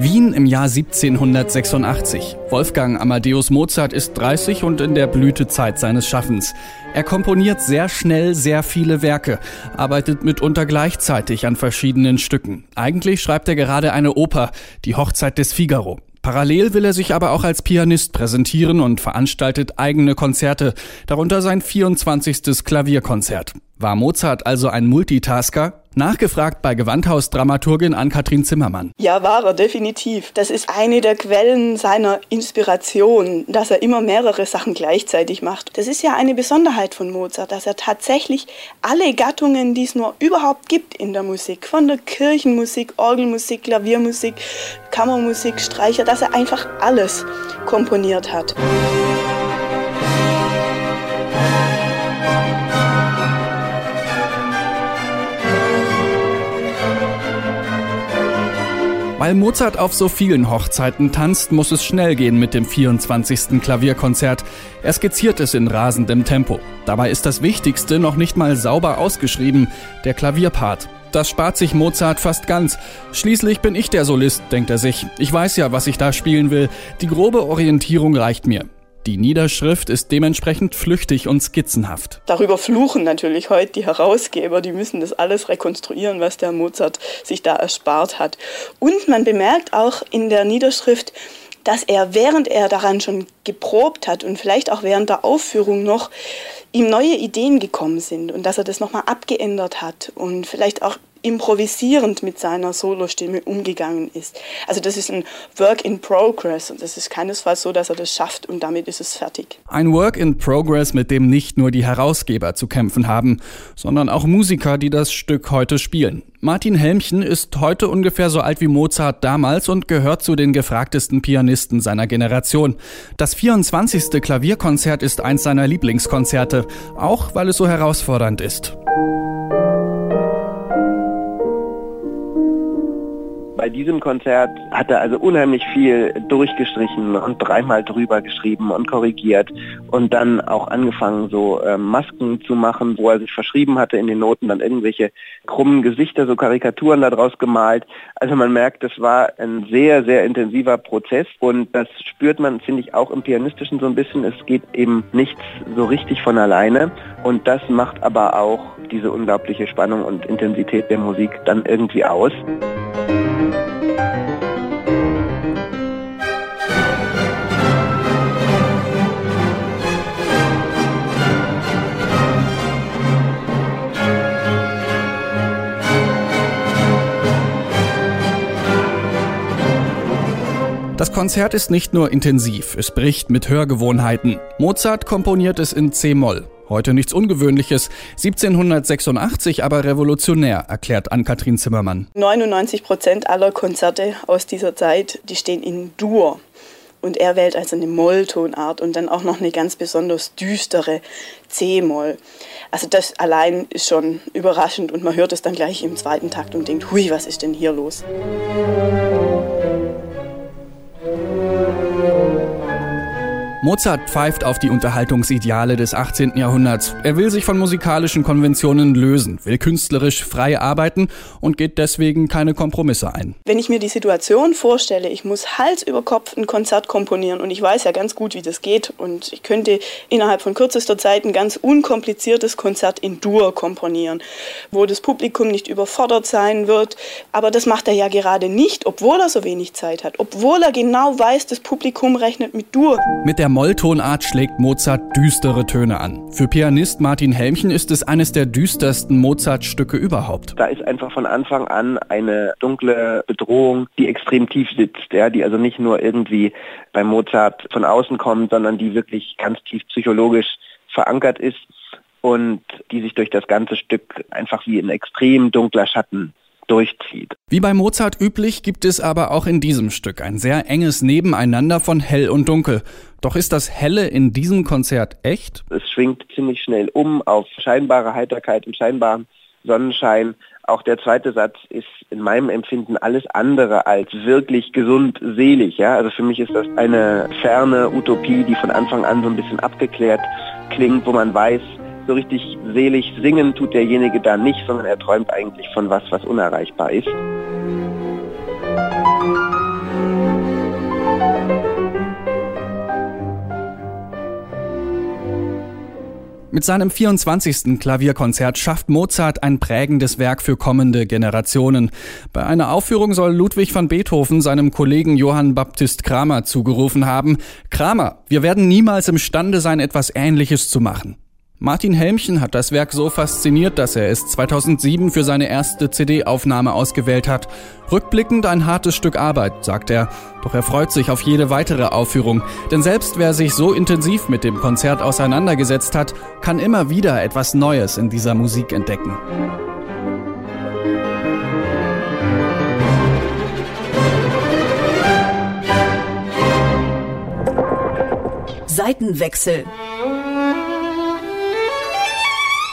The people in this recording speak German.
Wien im Jahr 1786. Wolfgang Amadeus Mozart ist 30 und in der Blütezeit seines Schaffens. Er komponiert sehr schnell sehr viele Werke, arbeitet mitunter gleichzeitig an verschiedenen Stücken. Eigentlich schreibt er gerade eine Oper, die Hochzeit des Figaro. Parallel will er sich aber auch als Pianist präsentieren und veranstaltet eigene Konzerte, darunter sein 24. Klavierkonzert. War Mozart also ein Multitasker? Nachgefragt bei Gewandhaus-Dramaturgin Ann-Kathrin Zimmermann. Ja, war er definitiv. Das ist eine der Quellen seiner Inspiration, dass er immer mehrere Sachen gleichzeitig macht. Das ist ja eine Besonderheit von Mozart, dass er tatsächlich alle Gattungen, die es nur überhaupt gibt in der Musik, von der Kirchenmusik, Orgelmusik, Klaviermusik, Kammermusik, Streicher, dass er einfach alles komponiert hat. Weil Mozart auf so vielen Hochzeiten tanzt, muss es schnell gehen mit dem 24. Klavierkonzert. Er skizziert es in rasendem Tempo. Dabei ist das Wichtigste noch nicht mal sauber ausgeschrieben, der Klavierpart. Das spart sich Mozart fast ganz. Schließlich bin ich der Solist, denkt er sich. Ich weiß ja, was ich da spielen will. Die grobe Orientierung reicht mir. Die Niederschrift ist dementsprechend flüchtig und skizzenhaft. Darüber fluchen natürlich heute die Herausgeber, die müssen das alles rekonstruieren, was der Mozart sich da erspart hat. Und man bemerkt auch in der Niederschrift, dass er, während er daran schon geprobt hat und vielleicht auch während der Aufführung noch, ihm neue Ideen gekommen sind und dass er das nochmal abgeändert hat und vielleicht auch improvisierend mit seiner Solostimme umgegangen ist. Also das ist ein Work in Progress und das ist keinesfalls so, dass er das schafft und damit ist es fertig. Ein Work in Progress, mit dem nicht nur die Herausgeber zu kämpfen haben, sondern auch Musiker, die das Stück heute spielen. Martin Helmchen ist heute ungefähr so alt wie Mozart damals und gehört zu den gefragtesten Pianisten seiner Generation. Das 24. Klavierkonzert ist eins seiner Lieblingskonzerte, auch weil es so herausfordernd ist. Diesem Konzert hat er also unheimlich viel durchgestrichen und dreimal drüber geschrieben und korrigiert und dann auch angefangen, so äh, Masken zu machen, wo er sich verschrieben hatte in den Noten, dann irgendwelche krummen Gesichter, so Karikaturen daraus gemalt. Also man merkt, das war ein sehr, sehr intensiver Prozess und das spürt man, finde ich, auch im Pianistischen so ein bisschen. Es geht eben nichts so richtig von alleine und das macht aber auch diese unglaubliche Spannung und Intensität der Musik dann irgendwie aus. Das Konzert ist nicht nur intensiv, es bricht mit Hörgewohnheiten. Mozart komponiert es in C-Moll. Heute nichts Ungewöhnliches, 1786 aber revolutionär, erklärt Ann-Kathrin Zimmermann. 99 Prozent aller Konzerte aus dieser Zeit, die stehen in Dur. Und er wählt also eine Molltonart und dann auch noch eine ganz besonders düstere C-Moll. Also das allein ist schon überraschend und man hört es dann gleich im zweiten Takt und denkt, hui, was ist denn hier los? Mozart pfeift auf die Unterhaltungsideale des 18. Jahrhunderts. Er will sich von musikalischen Konventionen lösen, will künstlerisch frei arbeiten und geht deswegen keine Kompromisse ein. Wenn ich mir die Situation vorstelle, ich muss Hals über Kopf ein Konzert komponieren und ich weiß ja ganz gut, wie das geht und ich könnte innerhalb von kürzester Zeit ein ganz unkompliziertes Konzert in Dur komponieren, wo das Publikum nicht überfordert sein wird. Aber das macht er ja gerade nicht, obwohl er so wenig Zeit hat, obwohl er genau weiß, das Publikum rechnet mit Dur. Mit der der Molltonart schlägt Mozart düstere Töne an. Für Pianist Martin Helmchen ist es eines der düstersten Mozart-Stücke überhaupt. Da ist einfach von Anfang an eine dunkle Bedrohung, die extrem tief sitzt, ja, die also nicht nur irgendwie bei Mozart von außen kommt, sondern die wirklich ganz tief psychologisch verankert ist. Und die sich durch das ganze Stück einfach wie ein extrem dunkler Schatten durchzieht. Wie bei Mozart üblich gibt es aber auch in diesem Stück ein sehr enges Nebeneinander von hell und dunkel. Doch ist das Helle in diesem Konzert echt? Es schwingt ziemlich schnell um auf scheinbare Heiterkeit und scheinbaren Sonnenschein. Auch der zweite Satz ist in meinem Empfinden alles andere als wirklich gesund selig. Ja? Also für mich ist das eine ferne Utopie, die von Anfang an so ein bisschen abgeklärt klingt, wo man weiß, so richtig selig singen tut derjenige da nicht, sondern er träumt eigentlich von was, was unerreichbar ist. Mit seinem 24. Klavierkonzert schafft Mozart ein prägendes Werk für kommende Generationen. Bei einer Aufführung soll Ludwig van Beethoven seinem Kollegen Johann Baptist Kramer zugerufen haben, Kramer, wir werden niemals imstande sein, etwas Ähnliches zu machen. Martin Helmchen hat das Werk so fasziniert, dass er es 2007 für seine erste CD-Aufnahme ausgewählt hat. Rückblickend ein hartes Stück Arbeit, sagt er. Doch er freut sich auf jede weitere Aufführung. Denn selbst wer sich so intensiv mit dem Konzert auseinandergesetzt hat, kann immer wieder etwas Neues in dieser Musik entdecken. Seitenwechsel